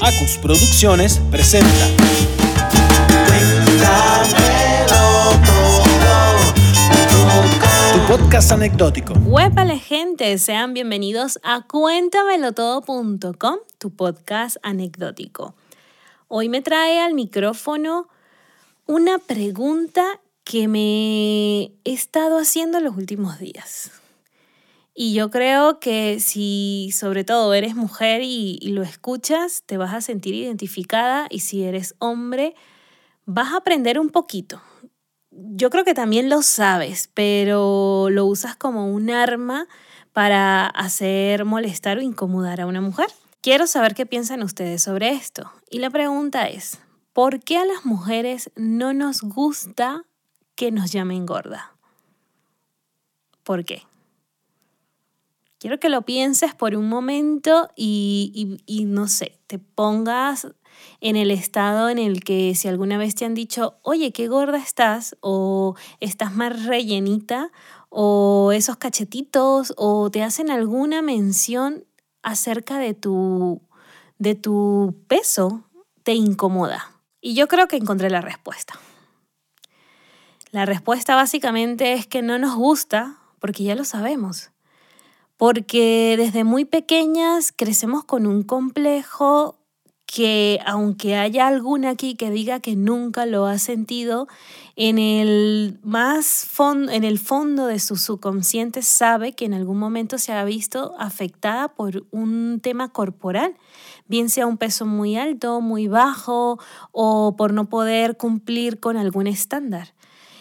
Acus Producciones presenta. Tu podcast anecdótico. Huépale gente, sean bienvenidos a cuéntamelotodo.com, tu podcast anecdótico. Hoy me trae al micrófono una pregunta que me he estado haciendo los últimos días. Y yo creo que si sobre todo eres mujer y, lo escuchas, te vas a sentir identificada y si eres hombre, vas a aprender un poquito. Yo creo que también lo sabes, pero lo usas como un arma para hacer molestar o incomodar a una mujer. Quiero saber qué piensan ustedes sobre esto. Y la pregunta es, ¿por qué a las mujeres no nos gusta que nos llamen gorda? ¿Por qué? Quiero que lo pienses por un momento y, no sé, te pongas en el estado en el que si alguna vez te han dicho, oye, qué gorda estás, o estás más rellenita, o esos cachetitos, o te hacen alguna mención acerca de tu, de tu peso, te incomoda. Y yo creo que encontré la respuesta. La respuesta básicamente es que no nos gusta porque ya lo sabemos porque desde muy pequeñas crecemos con un complejo que aunque haya alguna aquí que diga que nunca lo ha sentido, en el más fondo, en el fondo de su subconsciente sabe que en algún momento se ha visto afectada por un tema corporal, bien sea un peso muy alto, muy bajo o por no poder cumplir con algún estándar.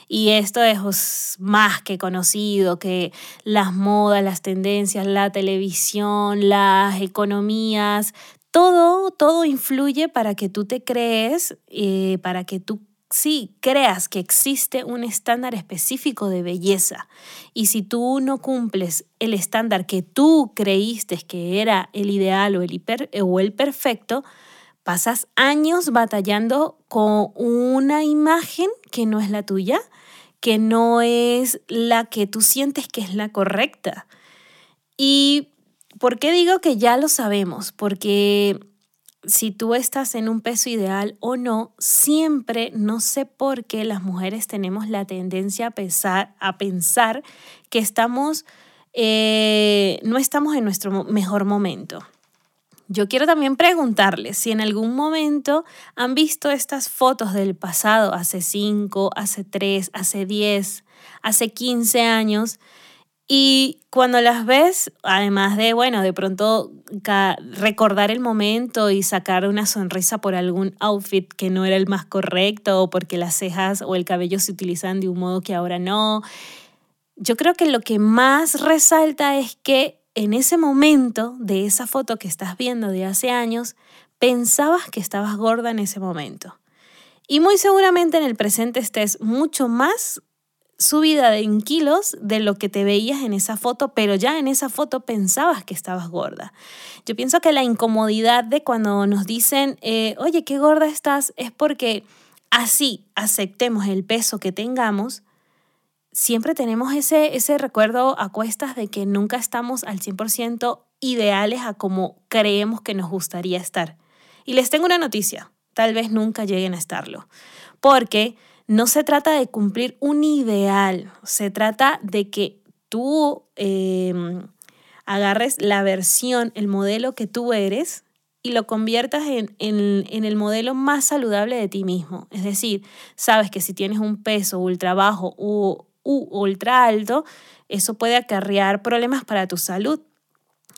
Y esto es más que conocido, que las modas, las tendencias, la televisión, las economías, todo, todo influye para que tú te crees, eh, para que tú sí creas que existe un estándar específico de belleza. Y si tú no cumples el estándar que tú creíste que era el ideal o el, o el perfecto, pasas años batallando con una imagen que no es la tuya que no es la que tú sientes que es la correcta. ¿Y por qué digo que ya lo sabemos? Porque si tú estás en un peso ideal o no, siempre, no sé por qué las mujeres tenemos la tendencia a pensar, que estamos, eh, no estamos en nuestro mejor momento. Yo quiero también preguntarles si en algún momento han visto estas fotos del pasado, hace 5, hace 3, hace 10, hace 15 años, y cuando las ves, además de, bueno, de pronto recordar el momento y sacar una sonrisa por algún outfit que no era el más correcto o porque las cejas o el cabello se utilizan de un modo que ahora no, yo creo que lo que más resalta es que en ese momento de esa foto que estás viendo de hace años, pensabas que estabas gorda en ese momento. Y muy seguramente en el presente estés mucho más subida en kilos de lo que te veías en esa foto, pero ya en esa foto pensabas que estabas gorda. Yo pienso que la incomodidad de cuando nos dicen, eh, oye, qué gorda estás, es porque así aceptemos el peso que tengamos, siempre tenemos ese, ese recuerdo a cuestas de que nunca estamos al 100% ideales a como creemos que nos gustaría estar. Y les tengo una noticia, tal vez nunca lleguen a estarlo, porque no se trata de cumplir un ideal, se trata de que tú em, agarres la versión, el modelo que tú eres y lo conviertas en, en, el modelo más saludable de ti mismo. Es decir, sabes que si tienes un peso ultra bajo o ultra alto, eso puede acarrear problemas para tu salud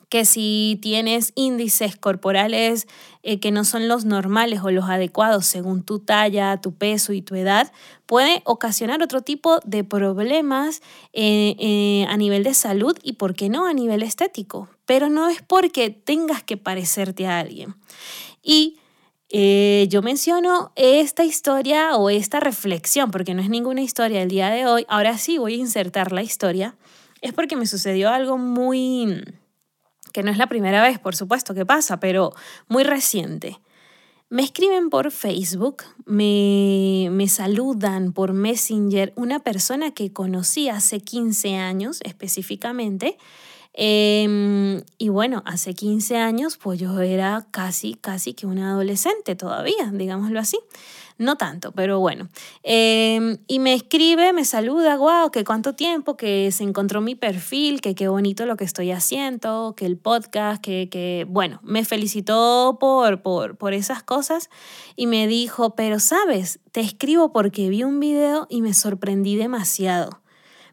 que si tienes índices corporales eh, que no son los normales o los adecuados según tu talla, tu peso y tu edad, puede ocasionar otro tipo de problemas eh, eh, a nivel de salud y, ¿por qué no?, a nivel estético. Pero no es porque tengas que parecerte a alguien. Y eh, yo menciono esta historia o esta reflexión, porque no es ninguna historia del día de hoy, ahora sí voy a insertar la historia, es porque me sucedió algo muy, que no es la primera vez, por supuesto, que pasa, pero muy reciente. Me escriben por Facebook, me, me saludan por Messenger una persona que conocí hace 15 años específicamente, Em, y bueno, hace 15 años, pues yo era casi, casi que una adolescente todavía, digámoslo así. No tanto, pero bueno. Em, y me escribe, me saluda, wow, que cuánto tiempo, que se encontró mi perfil, que qué bonito lo que estoy haciendo, que el podcast, que, que bueno, me felicitó por, por, por esas cosas y me dijo, pero sabes, te escribo porque vi un video y me sorprendí demasiado.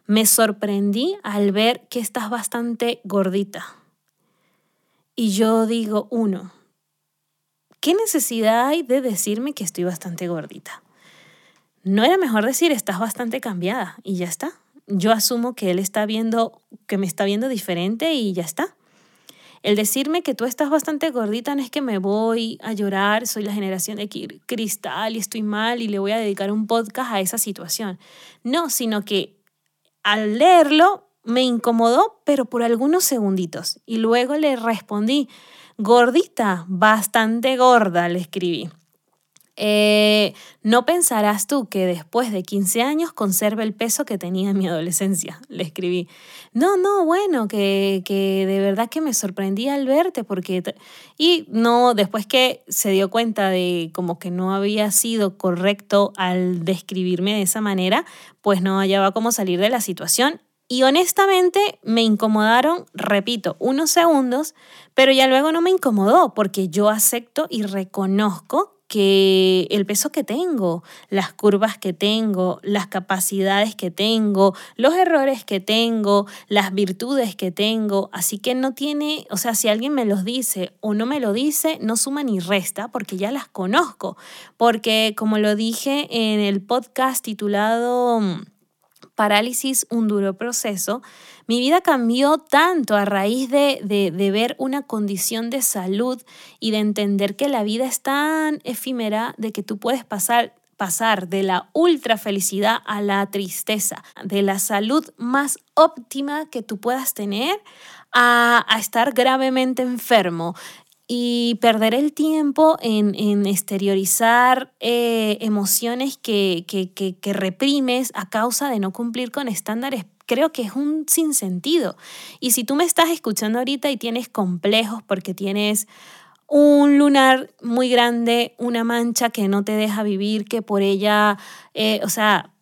Me sorprendí al ver que estás bastante gordita. Y yo digo, uno, ¿Qué necesidad hay de decirme que estoy bastante gordita? ¿No era mejor decir estás bastante cambiada y ya está? Yo asumo que él está viendo, que me está viendo diferente y ya está. El decirme que tú estás bastante gordita no es que me voy a llorar, soy la generación de cristal y estoy mal y le voy a dedicar un podcast a esa situación. No, sino que al leerlo me incomodó, pero por algunos segunditos. Y luego le respondí, Gordita, bastante gorda, le escribí. Eh, no pensarás tú que después de 15 años conserve el peso que tenía en mi adolescencia, le escribí. No, no, bueno, que, que de verdad que me sorprendí al verte porque... Y no, después que se dio cuenta de como que no había sido correcto al describirme de esa manera, pues no hallaba cómo salir de la situación y honestamente me incomodaron, repito, unos segundos, pero ya luego no me incomodó porque yo acepto y reconozco que el peso que tengo, las curvas que tengo, las capacidades que tengo, los errores que tengo, las virtudes que tengo, así que no tiene, o sea, si alguien me los dice o no me lo dice, no suma ni resta porque ya las conozco, porque como lo dije en el podcast titulado parálisis, un duro proceso, mi vida cambió tanto a raíz de, de, ver una condición de salud y de entender que la vida es tan efímera de que tú puedes pasar pasar de la ultra felicidad a la tristeza, de la salud más óptima que tú puedas tener a, a estar gravemente enfermo y perder el tiempo en, en exteriorizar eh, emociones que, que, que, que reprimes a causa de no cumplir con estándares creo que es un sinsentido. Y si tú me estás escuchando ahorita y tienes complejos porque tienes un lunar muy grande, una mancha que no te deja vivir, que por ella, eh, o sea,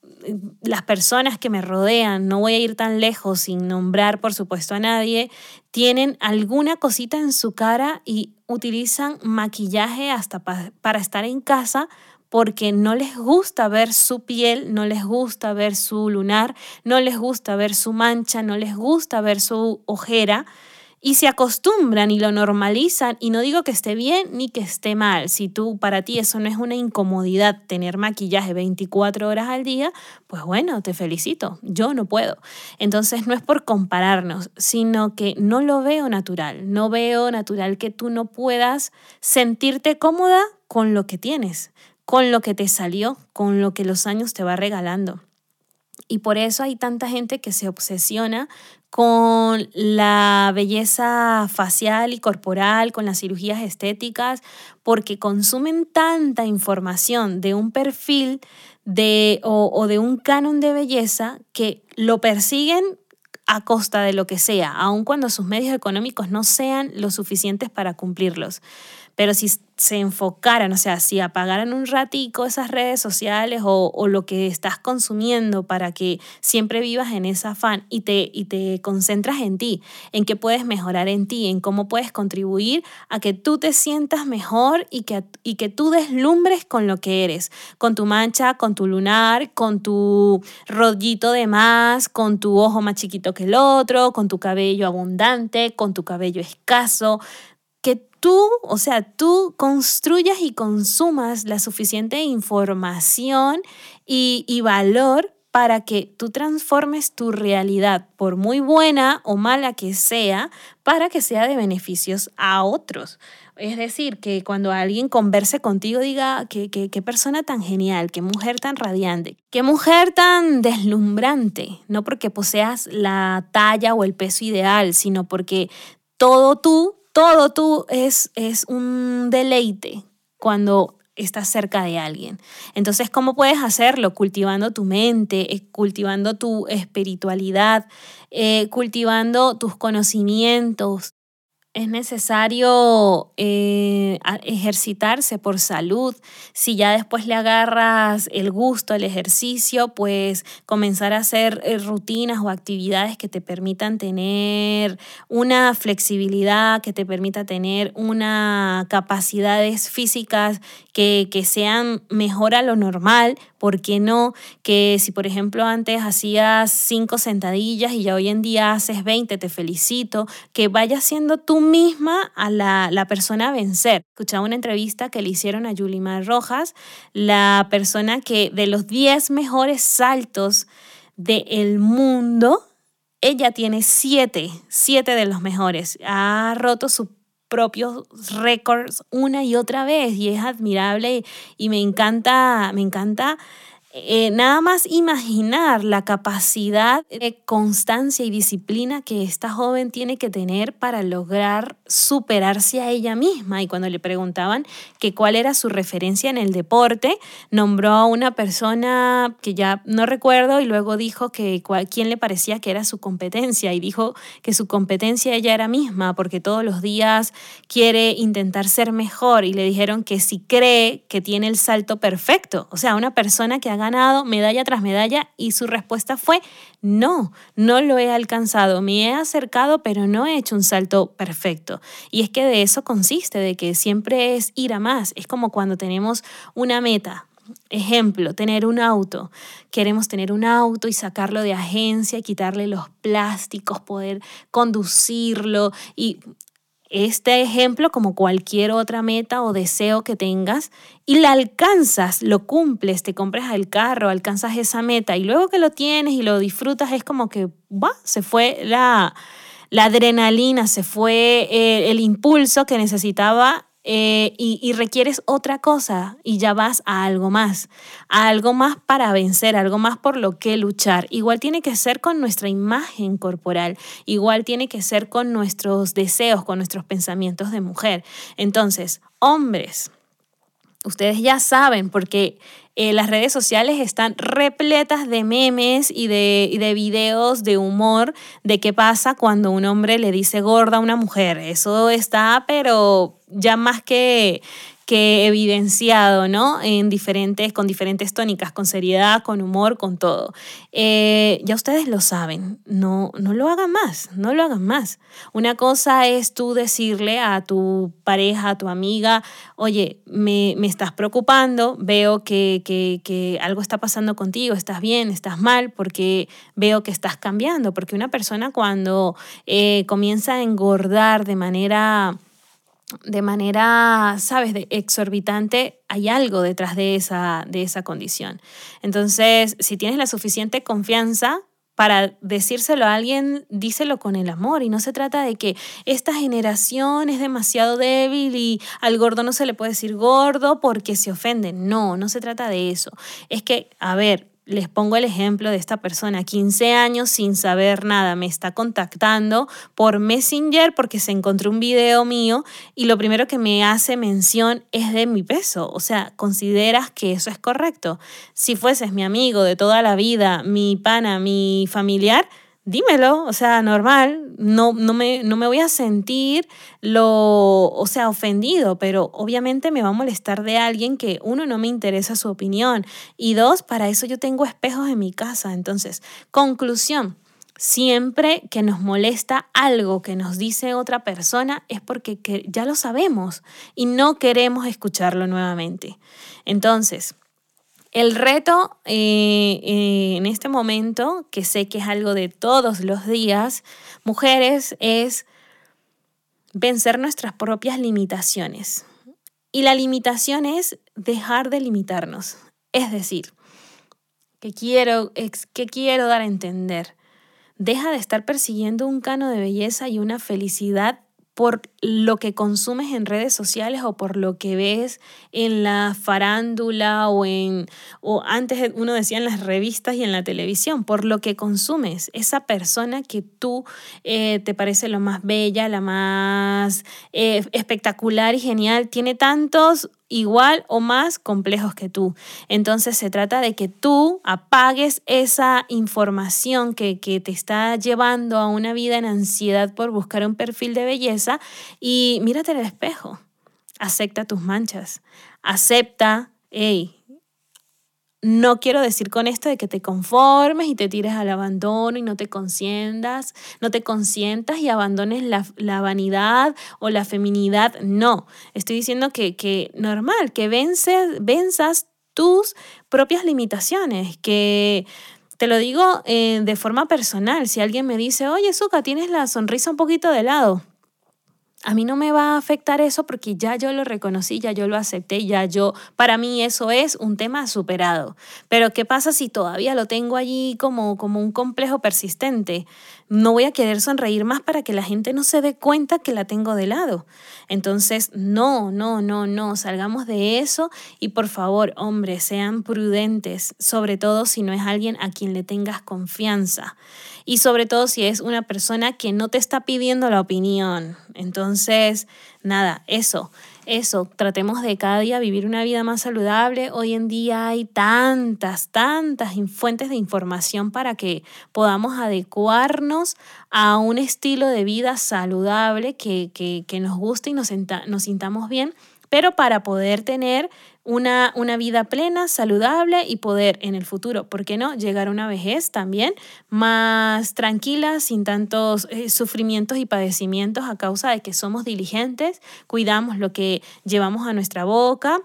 las personas que me rodean, no voy a ir tan lejos sin nombrar por supuesto a nadie, tienen alguna cosita en su cara y utilizan maquillaje hasta para estar en casa porque no les gusta ver su piel, no les gusta ver su lunar, no les gusta ver su mancha, no les gusta ver su ojera y se acostumbran y lo normalizan y no digo que esté bien ni que esté mal. Si tú para ti eso no es una incomodidad tener maquillaje 24 horas al día, pues bueno, te felicito. Yo no puedo. Entonces no es por compararnos, sino que no lo veo natural. No veo natural que tú no puedas sentirte cómoda con lo que tienes, con lo que te salió, con lo que los años te va regalando. Y por eso hay tanta gente que se obsesiona con la belleza facial y corporal, con las cirugías estéticas, porque consumen tanta información de un perfil de, o, o de un canon de belleza que lo persiguen a costa de lo que sea, aun cuando sus medios económicos no sean lo suficientes para cumplirlos. Pero si se enfocaran, o sea, si apagaran un ratico esas redes sociales o, lo que estás consumiendo para que siempre vivas en ese afán y te, y te concentras en ti, en qué puedes mejorar en ti, en cómo puedes contribuir a que tú te sientas mejor y que, y que tú deslumbres con lo que eres, con tu mancha, con tu lunar, con tu rollito de más, con tu ojo más chiquito que el otro, con tu cabello abundante, con tu cabello escaso, que tú, o sea, tú construyas y consumas la suficiente información y, valor para que tú transformes tu realidad, por muy buena o mala que sea, para que sea de beneficios a otros. Es decir, que cuando alguien converse contigo diga que qué persona tan genial, qué mujer tan radiante, qué mujer tan deslumbrante, no porque poseas la talla o el peso ideal, sino porque todo tú todo tú es, es un deleite cuando estás cerca de alguien. Entonces, ¿cómo puedes hacerlo? Cultivando tu mente, eh, cultivando tu espiritualidad, eh, cultivando tus conocimientos, es necesario eh, ejercitarse por salud. Si ya después le agarras el gusto al ejercicio, pues comenzar a hacer eh, rutinas o actividades que te permitan tener una flexibilidad, que te permita tener una capacidades físicas que, que sean mejor a lo normal, ¿Por qué no? Que si, por ejemplo, antes hacías cinco sentadillas y ya hoy en día haces 20, te felicito. Que vayas siendo tú misma a la, la persona a vencer. Escuchaba una entrevista que le hicieron a Yulimar Rojas, la persona que de los 10 mejores saltos del mundo, ella tiene siete, siete de los mejores. Ha roto su propios récords una y otra vez y es admirable y me encanta, me encanta eh, nada más imaginar la capacidad de constancia y disciplina que esta joven tiene que tener para lograr superarse a ella misma. Y cuando le preguntaban que cuál era su referencia en el deporte, nombró a una persona que ya no recuerdo y luego dijo que quién le parecía que era su competencia. Y dijo que su competencia ella era misma porque todos los días quiere intentar ser mejor. Y le dijeron que si cree que tiene el salto perfecto, o sea, una persona que haga ganado medalla tras medalla y su respuesta fue no, no lo he alcanzado, me he acercado pero no he hecho un salto perfecto. Y es que de eso consiste, de que siempre es ir a más, es como cuando tenemos una meta, Ejemplo, tener un auto. Queremos tener un auto y sacarlo de agencia, quitarle los plásticos, poder conducirlo y este ejemplo como cualquier otra meta o deseo que tengas y la alcanzas, lo cumples, te compras el carro, alcanzas esa meta y luego que lo tienes y lo disfrutas es como que va, se fue la, la adrenalina, se fue eh, el impulso que necesitaba eh, y, requieres otra cosa y ya vas a algo más, a algo más para vencer, algo más por lo que luchar. Igual tiene que ser con nuestra imagen corporal, igual tiene que ser con nuestros deseos, con nuestros pensamientos de mujer. Entonces, hombres, ustedes ya saben, porque eh, las redes sociales están repletas de memes y de, y de videos de humor de qué pasa cuando un hombre le dice gorda a una mujer. Eso está, pero ya más que, que evidenciado, ¿no? En diferentes, con diferentes tónicas, con seriedad, con humor, con todo. Eh, ya ustedes lo saben, no, no lo hagan más, no lo hagan más. Una cosa es tú decirle a tu pareja, a tu amiga, oye, me, me estás preocupando, veo que, que, que, algo está pasando contigo, estás bien, estás mal, porque veo que estás cambiando, porque una persona cuando eh, comienza a engordar de manera de manera, sabes, de exorbitante, hay algo detrás de esa, de esa condición. Entonces, si tienes la suficiente confianza para decírselo a alguien, díselo con el amor. Y no se trata de que esta generación es demasiado débil y al gordo no se le puede decir gordo porque se ofende. No, no se trata de eso. Es que, a ver, les pongo el ejemplo de esta persona, 15 años sin saber nada, me está contactando por Messenger porque se encontró un video mío y lo primero que me hace mención es de mi peso. O sea, ¿consideras que eso es correcto? Si fueses mi amigo de toda la vida, mi pana, mi familiar, dímelo, o sea, normal, no, no, me, no me voy a sentir lo, o sea, ofendido, pero obviamente me va a molestar de alguien que uno no me interesa su opinión y dos, para eso yo tengo espejos en mi casa. Entonces, conclusión. Siempre que nos molesta algo que nos dice otra persona es porque ya lo sabemos y no queremos escucharlo nuevamente. Entonces, el reto eh, eh, en este momento, que sé que es algo de todos los días, mujeres, es vencer nuestras propias limitaciones. Y la limitación es dejar de limitarnos. Es decir, que quiero, que quiero dar a entender. Deja de estar persiguiendo un cano de belleza y una felicidad por lo que consumes en redes sociales o por lo que ves en la farándula o en o antes uno decía en las revistas y en la televisión, por lo que consumes, esa persona que tú eh, te parece lo más bella, la más eh, espectacular y genial, tiene tantos igual o más complejos que tú. Entonces se trata de que tú apagues esa información que, que te está llevando a una vida en ansiedad por buscar un perfil de belleza y mírate en el espejo. Acepta tus manchas. Acepta, hey, no quiero decir con esto de que te conformes y te tires al abandono y no te consientas, no te consientas y abandones la, vanidad o la feminidad. No, estoy diciendo que, que normal, que vences, venzas tus propias limitaciones, que te lo digo eh, de forma personal. Si alguien me dice, oye, Zuka, tienes la sonrisa un poquito de lado a mí no me va a afectar eso porque ya yo lo reconocí, ya yo lo acepté, ya yo, para mí eso es un tema superado. Pero ¿qué pasa si todavía lo tengo allí como, como un complejo persistente? No voy a querer sonreír más para que la gente no se dé cuenta que la tengo de lado. Entonces, no, no, no, no, salgamos de eso y por favor, hombres, sean prudentes, sobre todo si no es alguien a quien le tengas confianza y sobre todo si es una persona que no te está pidiendo la opinión. Entonces, nada, eso, eso, tratemos de cada día vivir una vida más saludable. Hoy en día hay tantas, tantas fuentes de información para que podamos adecuarnos a un estilo de vida saludable que, que, que nos guste y nos, nos sintamos bien, pero para poder tener una, una vida plena, saludable y poder en el futuro, ¿por qué no?, llegar a una vejez también más tranquila, sin tantos eh, sufrimientos y padecimientos a causa de que somos diligentes, cuidamos lo que llevamos a nuestra boca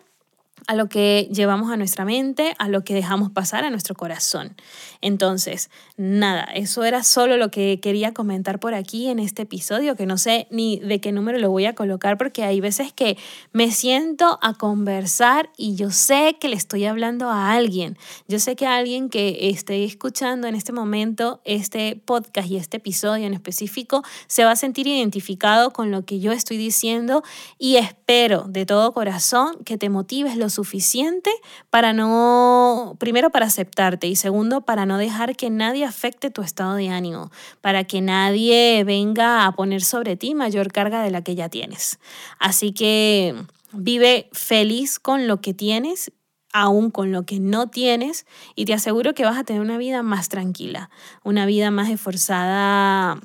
a lo que llevamos a nuestra mente, a lo que dejamos pasar a nuestro corazón. Entonces, nada, eso era solo lo que quería comentar por aquí en este episodio, que no sé ni de qué número lo voy a colocar porque hay veces que me siento a conversar y yo sé que le estoy hablando a alguien. Yo sé que alguien que esté escuchando en este momento este podcast y este episodio en específico se va a sentir identificado con lo que yo estoy diciendo y espero de todo corazón que te motives lo suficiente para no, primero para aceptarte y segundo para no dejar que nadie afecte tu estado de ánimo, para que nadie venga a poner sobre ti mayor carga de la que ya tienes. Así que vive feliz con lo que tienes aún con lo que no tienes y te aseguro que vas a tener una vida más tranquila, una vida más esforzada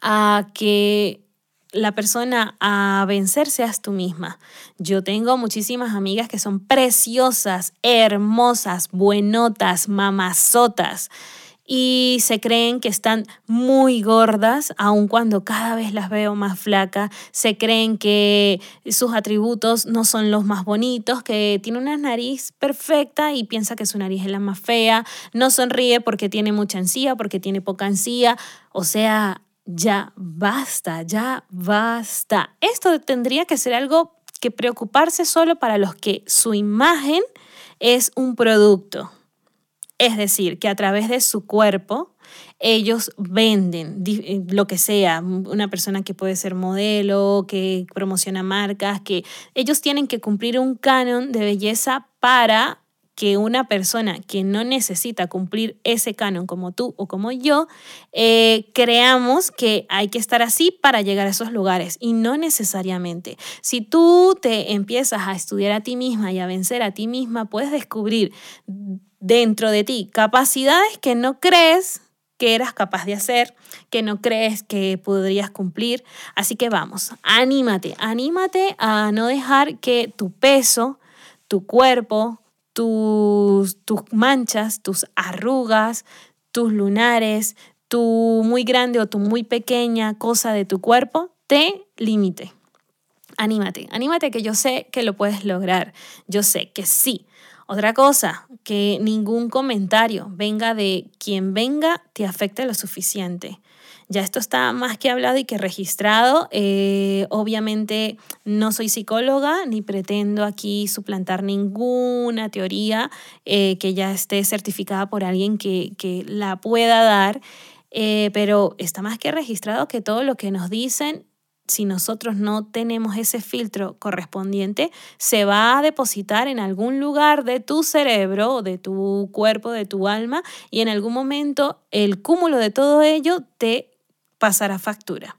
a que la persona a vencer seas tú misma. Yo tengo muchísimas amigas que son preciosas, hermosas, buenotas, mamazotas y se creen que están muy gordas, aun cuando cada vez las veo más flacas, se creen que sus atributos no son los más bonitos, que tiene una nariz perfecta y piensa que su nariz es la más fea, no sonríe porque tiene mucha encía, porque tiene poca encía, o sea, ya basta, ya basta. Esto tendría que ser algo que preocuparse solo para los que su imagen es un producto. Es decir, que a través de su cuerpo ellos venden eh, lo que sea, una persona que puede ser modelo, que promociona marcas, que ellos tienen que cumplir un canon de belleza para que una persona que no necesita cumplir ese canon como tú o como yo, eh, creamos que hay que estar así para llegar a esos lugares y no necesariamente. Si tú te empiezas a estudiar a ti misma y a vencer a ti misma, puedes descubrir dentro de ti capacidades que no crees que eras capaz de hacer, que no crees que podrías cumplir. Así que vamos, anímate, anímate a no dejar que tu peso, tu cuerpo, tus, tus manchas, tus arrugas, tus lunares, tu muy grande o tu muy pequeña cosa de tu cuerpo te limite. Anímate, anímate que yo sé que lo puedes lograr. Yo sé que sí. Otra cosa, que ningún comentario venga de quien venga te afecte lo suficiente. Ya esto está más que hablado y que registrado. Eh, obviamente no soy psicóloga ni pretendo aquí suplantar ninguna teoría eh, que ya esté certificada por alguien que, que la pueda dar, eh, pero está más que registrado que todo lo que nos dicen si nosotros no tenemos ese filtro correspondiente, se va a depositar en algún lugar de tu cerebro, de tu cuerpo, de tu alma, y en algún momento el cúmulo de todo ello te pasará factura.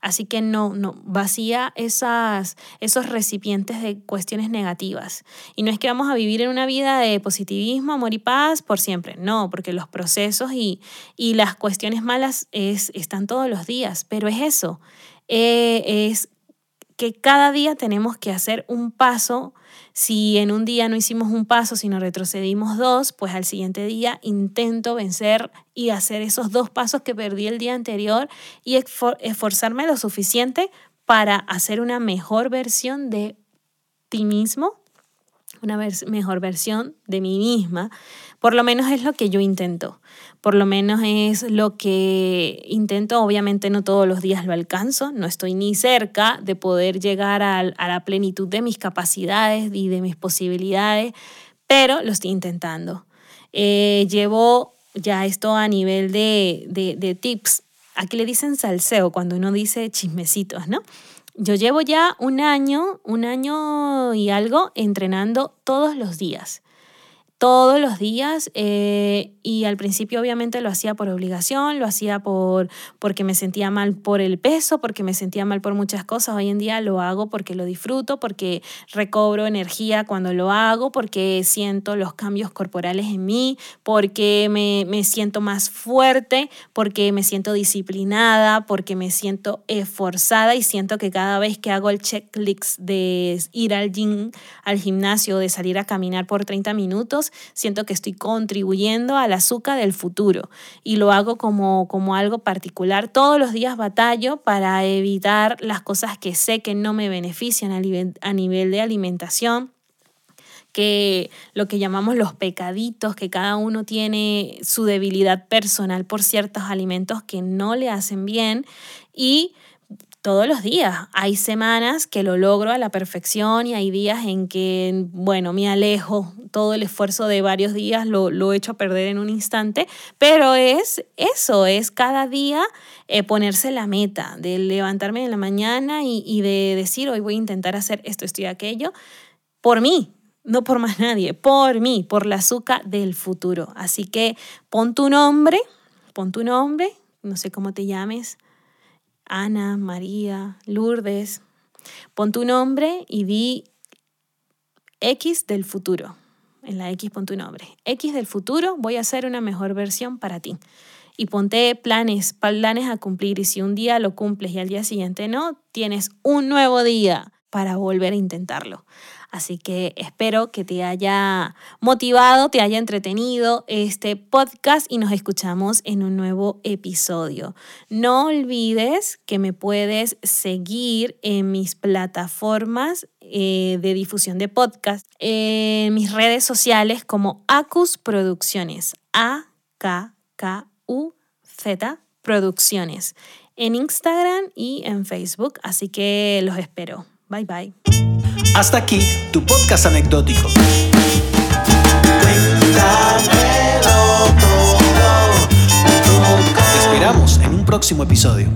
Así que no, no, vacía esas, esos recipientes de cuestiones negativas. Y no es que vamos a vivir en una vida de positivismo, amor y paz por siempre. No, porque los procesos y, y las cuestiones malas es, están todos los días. Pero es eso, eh, es que cada día tenemos que hacer un paso. Si en un día no hicimos un paso, sino retrocedimos dos, pues al siguiente día intento vencer y hacer esos dos pasos que perdí el día anterior y esforzarme lo suficiente para hacer una mejor versión de ti mismo, una mejor versión de mí misma. Por lo menos es lo que yo intento por lo menos es lo que intento. Obviamente no todos los días lo alcanzo, no estoy ni cerca de poder llegar a, la plenitud de mis capacidades y de mis posibilidades, pero lo estoy intentando. Eh, llevo ya esto a nivel de, de, de tips. Aquí le dicen salseo cuando uno dice chismecitos, ¿no? Yo llevo ya un año, un año y algo entrenando todos los días todos los días eh, y al principio obviamente lo hacía por obligación, lo hacía por, porque me sentía mal por el peso, porque me sentía mal por muchas cosas. Hoy en día lo hago porque lo disfruto, porque recobro energía cuando lo hago, porque siento los cambios corporales en mí, porque me, me siento más fuerte, porque me siento disciplinada, porque me siento esforzada y siento que cada vez que hago el checklist de ir al gym, al gimnasio, de salir a caminar por 30 minutos, siento que estoy contribuyendo al azúcar del futuro y lo hago como, como algo particular. Todos los días batallo para evitar las cosas que sé que no me benefician a nivel, a nivel de alimentación que lo que llamamos los pecaditos, que cada uno tiene su debilidad personal por ciertos alimentos que no le hacen bien y todos los días. Hay semanas que lo logro a la perfección y hay días en que, bueno, me alejo. Todo el esfuerzo de varios días lo, lo he hecho a perder en un instante, pero es eso, es cada día eh, ponerse la meta de levantarme en la mañana y, y de decir, hoy voy a intentar hacer esto, esto y aquello, por mí, no por más nadie, por mí, por la azúcar del futuro. Así que pon tu nombre, pon tu nombre, no sé cómo te llames, Ana, María, Lourdes. Pon tu nombre y di X del futuro. En la X pon tu nombre. X del futuro, voy a hacer una mejor versión para ti. Y ponte planes, planes a cumplir. Y si un día lo cumples y al día siguiente no, tienes un nuevo día para volver a intentarlo. Así que espero que te haya motivado, te haya entretenido este podcast y nos escuchamos en un nuevo episodio. No olvides que me puedes seguir en mis plataformas eh, de difusión de podcast, en mis redes sociales como Acus Producciones, A-K-K-U-Z Producciones, en Instagram y en Facebook. Así que los espero. Bye bye. Hasta aquí tu podcast anecdótico. Te esperamos en un próximo episodio.